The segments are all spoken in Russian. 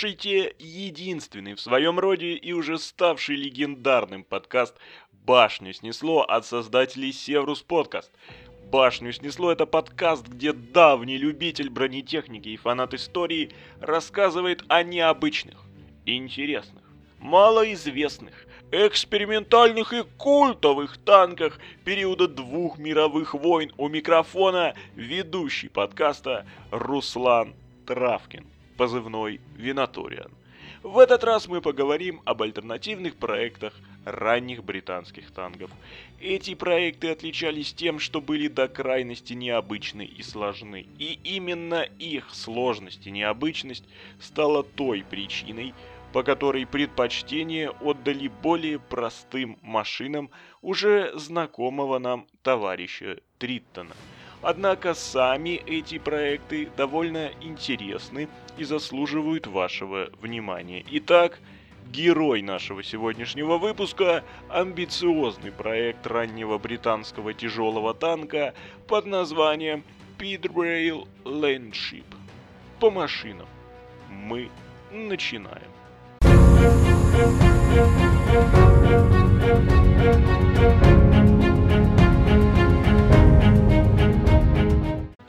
Вы слушаете единственный в своем роде и уже ставший легендарным подкаст «Башню снесло» от создателей Севрус Подкаст. «Башню снесло» — это подкаст, где давний любитель бронетехники и фанат истории рассказывает о необычных, интересных, малоизвестных, экспериментальных и культовых танках периода двух мировых войн у микрофона ведущий подкаста Руслан Травкин позывной Винаториан. В этот раз мы поговорим об альтернативных проектах ранних британских танков. Эти проекты отличались тем, что были до крайности необычны и сложны. И именно их сложность и необычность стала той причиной, по которой предпочтение отдали более простым машинам уже знакомого нам товарища Триттона – Однако сами эти проекты довольно интересны и заслуживают вашего внимания. Итак, герой нашего сегодняшнего выпуска – амбициозный проект раннего британского тяжелого танка под названием Speedrail Landship. По машинам. Мы начинаем.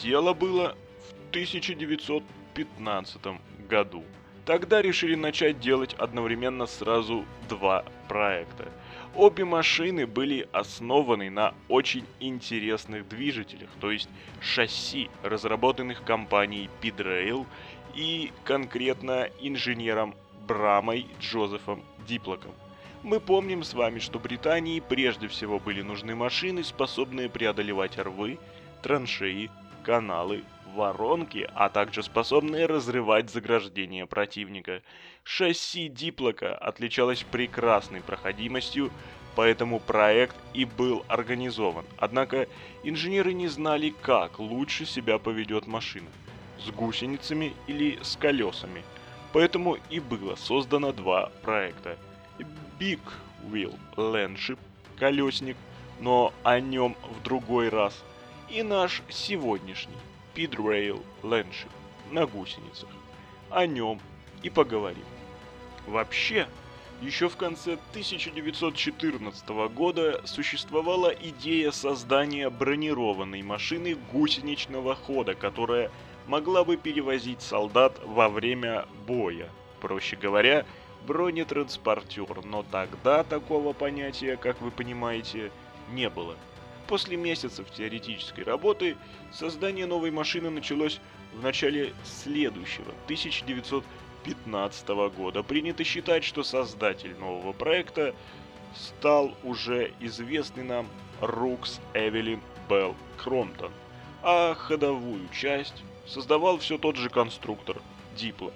Дело было в 1915 году. Тогда решили начать делать одновременно сразу два проекта. Обе машины были основаны на очень интересных двигателях, то есть шасси, разработанных компанией Pidrail и конкретно инженером Брамой Джозефом Диплоком. Мы помним с вами, что Британии прежде всего были нужны машины, способные преодолевать рвы, траншеи, каналы, воронки, а также способные разрывать заграждения противника. Шасси Диплока отличалось прекрасной проходимостью, поэтому проект и был организован. Однако инженеры не знали, как лучше себя поведет машина – с гусеницами или с колесами. Поэтому и было создано два проекта. Big Wheel Landship – колесник, но о нем в другой раз – и наш сегодняшний Speedrail Landship на гусеницах. О нем и поговорим. Вообще, еще в конце 1914 года существовала идея создания бронированной машины гусеничного хода, которая могла бы перевозить солдат во время боя. Проще говоря, бронетранспортер, но тогда такого понятия, как вы понимаете, не было. После месяцев теоретической работы создание новой машины началось в начале следующего, 1915 года. Принято считать, что создатель нового проекта стал уже известный нам Рукс Эвелин Белл Кромптон, а ходовую часть создавал все тот же конструктор Дипло.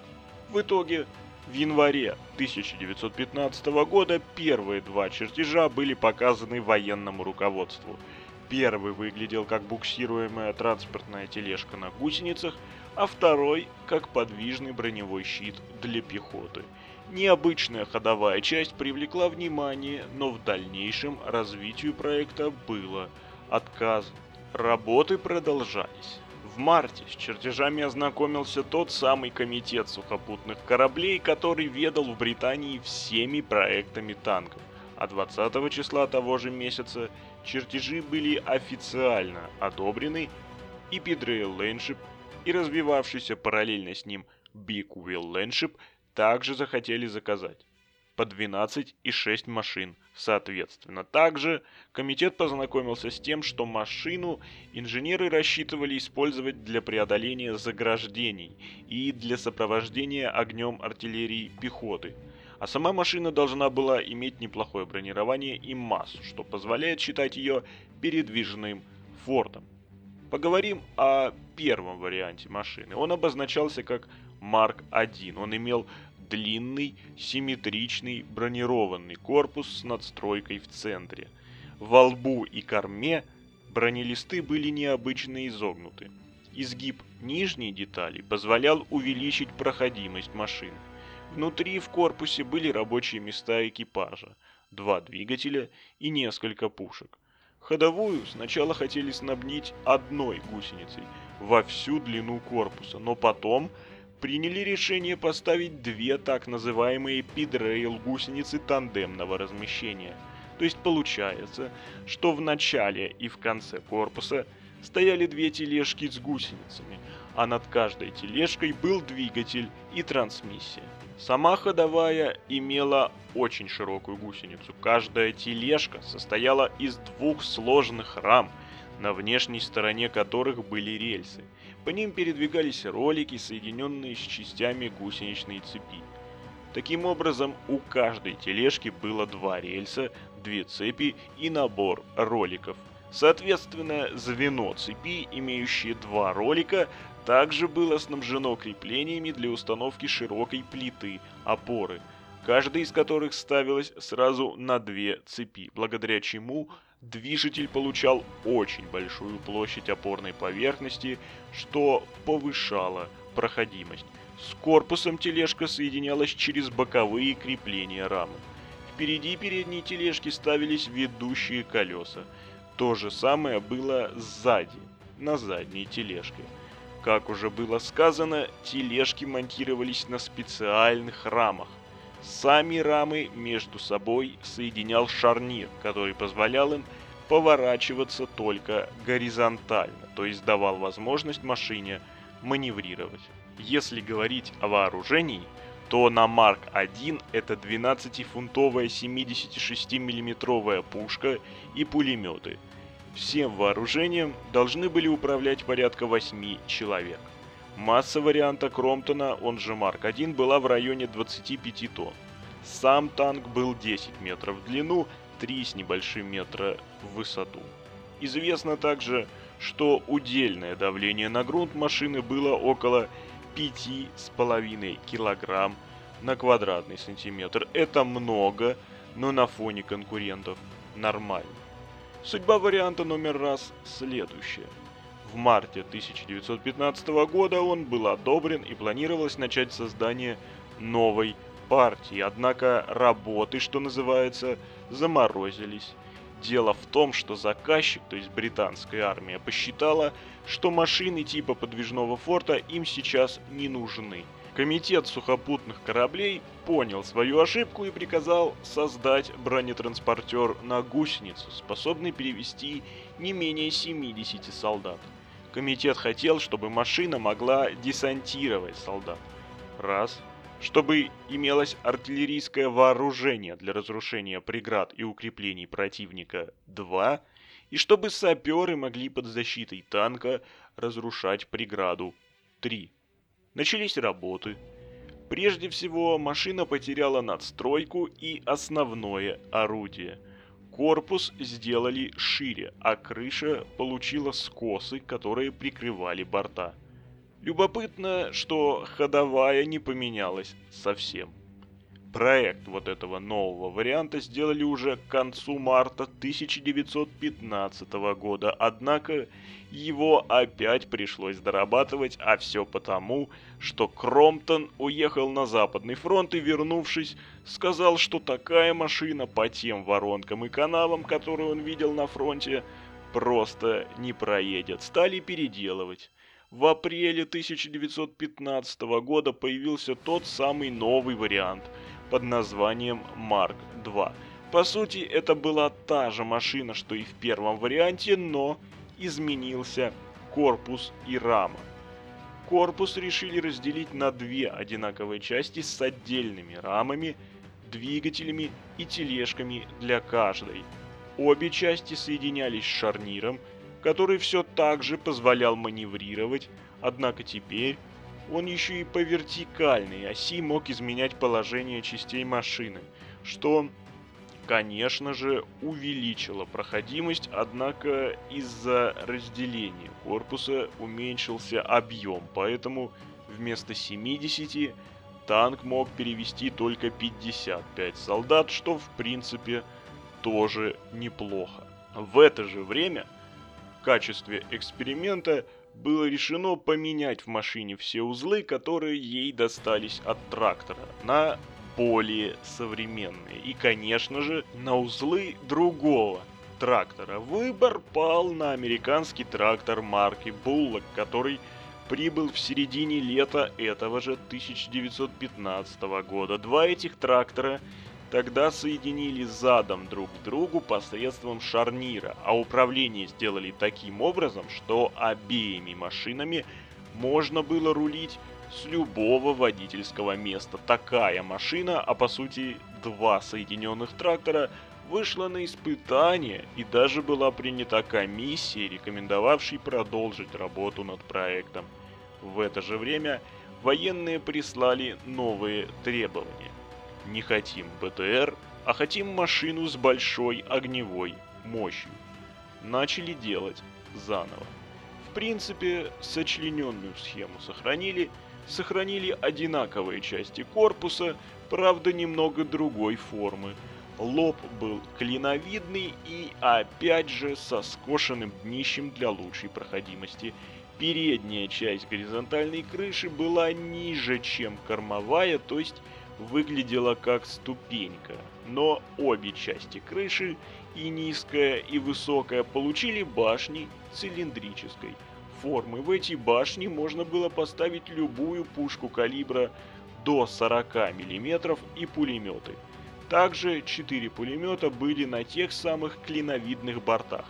В итоге в январе 1915 года первые два чертежа были показаны военному руководству – Первый выглядел как буксируемая транспортная тележка на гусеницах, а второй как подвижный броневой щит для пехоты. Необычная ходовая часть привлекла внимание, но в дальнейшем развитию проекта было отказ. Работы продолжались. В марте с чертежами ознакомился тот самый комитет сухопутных кораблей, который ведал в Британии всеми проектами танков. А 20 числа того же месяца чертежи были официально одобрены, и Пидрейл Лэншип и развивавшийся параллельно с ним Big Wheel Лэншип также захотели заказать по 12 и 6 машин соответственно. Также комитет познакомился с тем, что машину инженеры рассчитывали использовать для преодоления заграждений и для сопровождения огнем артиллерии пехоты – а сама машина должна была иметь неплохое бронирование и массу, что позволяет считать ее передвижным фортом. Поговорим о первом варианте машины. Он обозначался как Марк 1. Он имел длинный, симметричный бронированный корпус с надстройкой в центре. Во лбу и корме бронелисты были необычно изогнуты. Изгиб нижней детали позволял увеличить проходимость машины. Внутри в корпусе были рабочие места экипажа, два двигателя и несколько пушек. Ходовую сначала хотели снабдить одной гусеницей во всю длину корпуса, но потом приняли решение поставить две так называемые пидрейл гусеницы тандемного размещения. То есть получается, что в начале и в конце корпуса стояли две тележки с гусеницами, а над каждой тележкой был двигатель и трансмиссия. Сама ходовая имела очень широкую гусеницу. Каждая тележка состояла из двух сложных рам, на внешней стороне которых были рельсы. По ним передвигались ролики, соединенные с частями гусеничной цепи. Таким образом, у каждой тележки было два рельса, две цепи и набор роликов. Соответственно, звено цепи, имеющее два ролика, также было снабжено креплениями для установки широкой плиты опоры, каждая из которых ставилась сразу на две цепи, благодаря чему движитель получал очень большую площадь опорной поверхности, что повышало проходимость. С корпусом тележка соединялась через боковые крепления рамы. Впереди передней тележки ставились ведущие колеса. То же самое было сзади, на задней тележке. Как уже было сказано, тележки монтировались на специальных рамах. Сами рамы между собой соединял шарнир, который позволял им поворачиваться только горизонтально, то есть давал возможность машине маневрировать. Если говорить о вооружении, то на Марк 1 это 12-фунтовая 76 миллиметровая пушка и пулеметы – Всем вооружением должны были управлять порядка 8 человек. Масса варианта Кромптона, он же Марк-1, была в районе 25 тонн. Сам танк был 10 метров в длину, 3 с небольшим метра в высоту. Известно также, что удельное давление на грунт машины было около 5,5 килограмм на квадратный сантиметр. Это много, но на фоне конкурентов нормально. Судьба варианта номер раз следующая. В марте 1915 года он был одобрен и планировалось начать создание новой партии, однако работы, что называется, заморозились. Дело в том, что заказчик, то есть британская армия, посчитала, что машины типа подвижного форта им сейчас не нужны. Комитет сухопутных кораблей понял свою ошибку и приказал создать бронетранспортер на гусеницу, способный перевести не менее 70 солдат. Комитет хотел, чтобы машина могла десантировать солдат. Раз. Чтобы имелось артиллерийское вооружение для разрушения преград и укреплений противника. Два. И чтобы саперы могли под защитой танка разрушать преграду. Три. Начались работы. Прежде всего, машина потеряла надстройку и основное орудие. Корпус сделали шире, а крыша получила скосы, которые прикрывали борта. Любопытно, что ходовая не поменялась совсем. Проект вот этого нового варианта сделали уже к концу марта 1915 года, однако его опять пришлось дорабатывать, а все потому, что Кромптон уехал на Западный фронт и, вернувшись, сказал, что такая машина по тем воронкам и канавам, которые он видел на фронте, просто не проедет. Стали переделывать. В апреле 1915 года появился тот самый новый вариант – под названием Mark II. По сути, это была та же машина, что и в первом варианте, но изменился корпус и рама. Корпус решили разделить на две одинаковые части с отдельными рамами, двигателями и тележками для каждой. Обе части соединялись шарниром, который все так же позволял маневрировать, однако теперь он еще и по вертикальной оси мог изменять положение частей машины, что, конечно же, увеличило проходимость, однако из-за разделения корпуса уменьшился объем, поэтому вместо 70 танк мог перевести только 55 солдат, что в принципе тоже неплохо. В это же время в качестве эксперимента было решено поменять в машине все узлы, которые ей достались от трактора, на более современные. И, конечно же, на узлы другого трактора. Выбор пал на американский трактор марки Bullock, который прибыл в середине лета этого же 1915 года. Два этих трактора тогда соединили задом друг к другу посредством шарнира, а управление сделали таким образом, что обеими машинами можно было рулить с любого водительского места. Такая машина, а по сути два соединенных трактора, вышла на испытание и даже была принята комиссией, рекомендовавшей продолжить работу над проектом. В это же время военные прислали новые требования. Не хотим БТР, а хотим машину с большой огневой мощью. Начали делать заново. В принципе, сочлененную схему сохранили, сохранили одинаковые части корпуса, правда немного другой формы. Лоб был клиновидный и опять же со скошенным днищем для лучшей проходимости. Передняя часть горизонтальной крыши была ниже, чем кормовая, то есть выглядела как ступенька. Но обе части крыши, и низкая, и высокая, получили башни цилиндрической формы. В эти башни можно было поставить любую пушку калибра до 40 мм и пулеметы. Также 4 пулемета были на тех самых клиновидных бортах,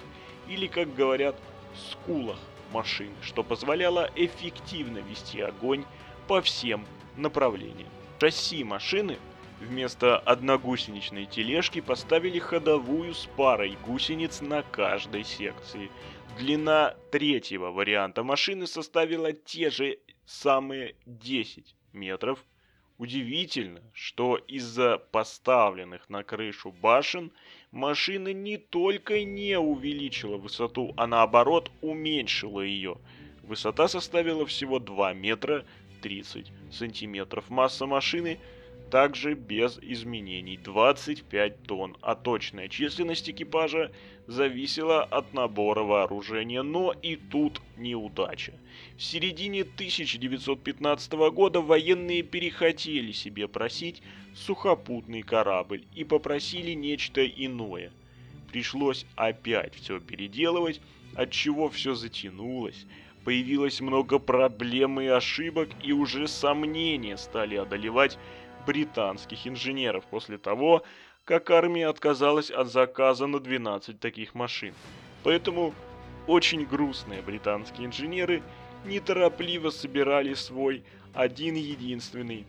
или, как говорят, скулах машин, что позволяло эффективно вести огонь по всем направлениям. Шасси машины вместо одногусеничной тележки поставили ходовую с парой гусениц на каждой секции. Длина третьего варианта машины составила те же самые 10 метров, Удивительно, что из-за поставленных на крышу башен машина не только не увеличила высоту, а наоборот уменьшила ее. Высота составила всего 2 метра 30 сантиметров. Масса машины – также без изменений 25 тонн, а точная численность экипажа зависела от набора вооружения, но и тут неудача. В середине 1915 года военные перехотели себе просить сухопутный корабль и попросили нечто иное. Пришлось опять все переделывать, от чего все затянулось, появилось много проблем и ошибок, и уже сомнения стали одолевать британских инженеров после того, как армия отказалась от заказа на 12 таких машин. Поэтому очень грустные британские инженеры неторопливо собирали свой один-единственный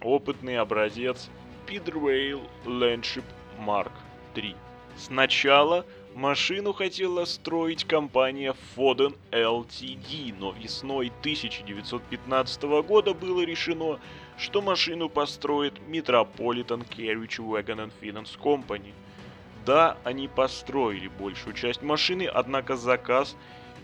опытный образец Speedway Landship Mark III. Сначала машину хотела строить компания Foden Ltd, но весной 1915 года было решено, что машину построит Metropolitan Carriage Wagon and Finance Company. Да, они построили большую часть машины, однако заказ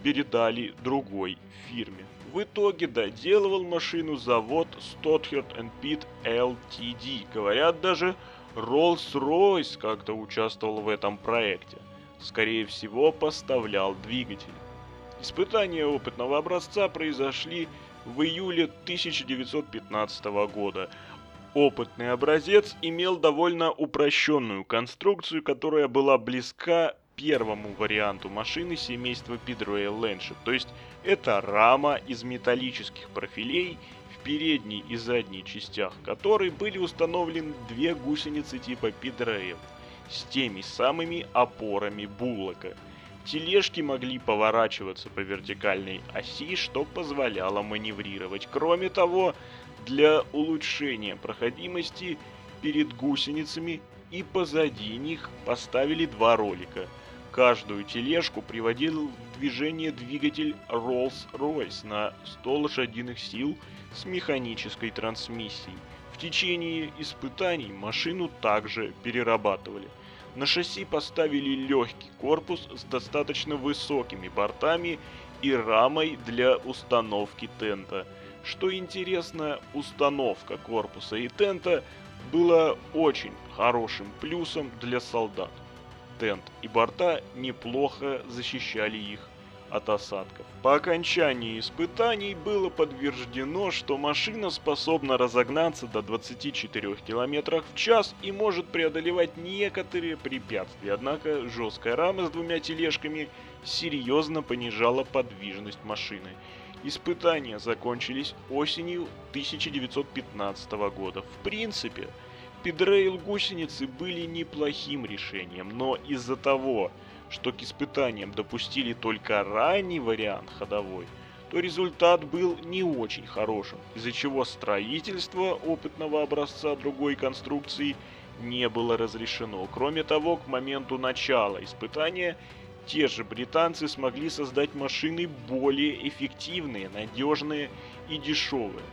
передали другой фирме. В итоге доделывал машину завод Stothard Pitt Ltd. Говорят, даже Rolls-Royce как-то участвовал в этом проекте. Скорее всего, поставлял двигатель. Испытания опытного образца произошли в июле 1915 года. Опытный образец имел довольно упрощенную конструкцию, которая была близка первому варианту машины семейства Pidroy Landship, то есть это рама из металлических профилей в передней и задней частях которой были установлены две гусеницы типа Pidroy с теми самыми опорами Буллока – Тележки могли поворачиваться по вертикальной оси, что позволяло маневрировать. Кроме того, для улучшения проходимости перед гусеницами и позади них поставили два ролика. Каждую тележку приводил в движение двигатель Rolls-Royce на 100 лошадиных сил с механической трансмиссией. В течение испытаний машину также перерабатывали – на шасси поставили легкий корпус с достаточно высокими бортами и рамой для установки тента. Что интересно, установка корпуса и тента была очень хорошим плюсом для солдат. Тент и борта неплохо защищали их от осадков. По окончании испытаний было подтверждено, что машина способна разогнаться до 24 км в час и может преодолевать некоторые препятствия, однако жесткая рама с двумя тележками серьезно понижала подвижность машины. Испытания закончились осенью 1915 года. В принципе, пидрейл гусеницы были неплохим решением, но из-за того, что к испытаниям допустили только ранний вариант ходовой, то результат был не очень хорошим, из-за чего строительство опытного образца другой конструкции не было разрешено. Кроме того, к моменту начала испытания те же британцы смогли создать машины более эффективные, надежные и дешевые.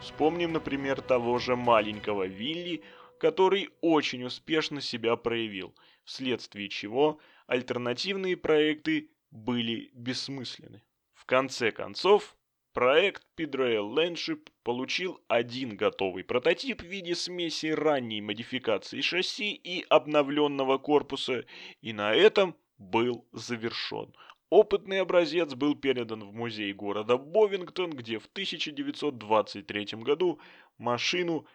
Вспомним, например, того же маленького Вилли, который очень успешно себя проявил, вследствие чего альтернативные проекты были бессмысленны. В конце концов, проект Pidrail Landship получил один готовый прототип в виде смеси ранней модификации шасси и обновленного корпуса, и на этом был завершен. Опытный образец был передан в музей города Бовингтон, где в 1923 году машину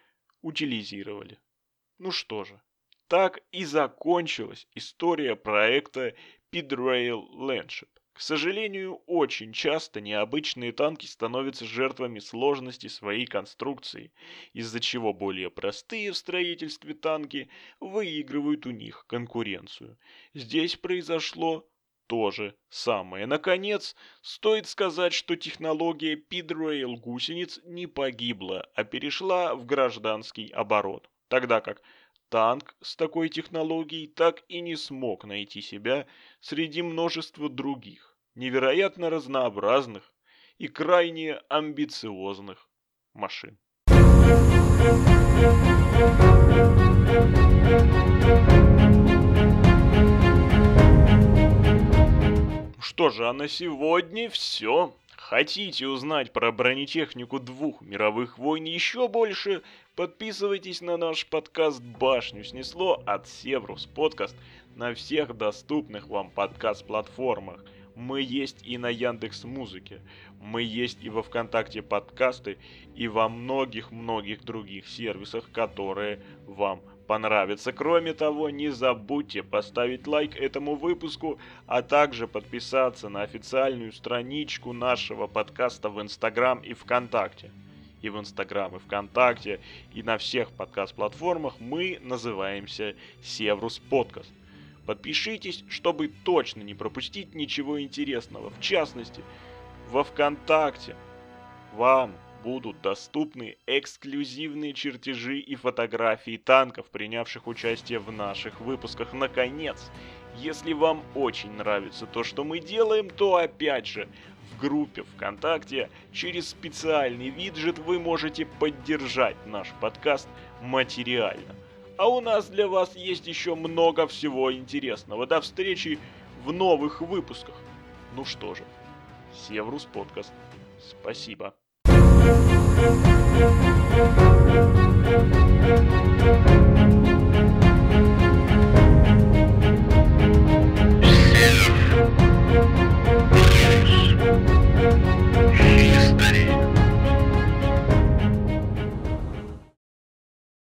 утилизировали. Ну что же, так и закончилась история проекта Pidrail Landship. К сожалению, очень часто необычные танки становятся жертвами сложности своей конструкции, из-за чего более простые в строительстве танки выигрывают у них конкуренцию. Здесь произошло то же самое. Наконец, стоит сказать, что технология Pidrail гусениц не погибла, а перешла в гражданский оборот, тогда как Танк с такой технологией так и не смог найти себя среди множества других, невероятно разнообразных и крайне амбициозных машин. Что же, а на сегодня все. Хотите узнать про бронетехнику двух мировых войн еще больше? Подписывайтесь на наш подкаст «Башню снесло» от Севрус Подкаст на всех доступных вам подкаст-платформах. Мы есть и на Яндекс Музыке, мы есть и во Вконтакте подкасты, и во многих-многих других сервисах, которые вам понравится. Кроме того, не забудьте поставить лайк этому выпуску, а также подписаться на официальную страничку нашего подкаста в Инстаграм и ВКонтакте. И в Инстаграм, и ВКонтакте, и на всех подкаст-платформах мы называемся Севрус Подкаст. Подпишитесь, чтобы точно не пропустить ничего интересного. В частности, во ВКонтакте вам будут доступны эксклюзивные чертежи и фотографии танков, принявших участие в наших выпусках. Наконец, если вам очень нравится то, что мы делаем, то опять же, в группе ВКонтакте. Через специальный виджет вы можете поддержать наш подкаст материально. А у нас для вас есть еще много всего интересного. До встречи в новых выпусках. Ну что же, Севрус подкаст. Спасибо. Thank.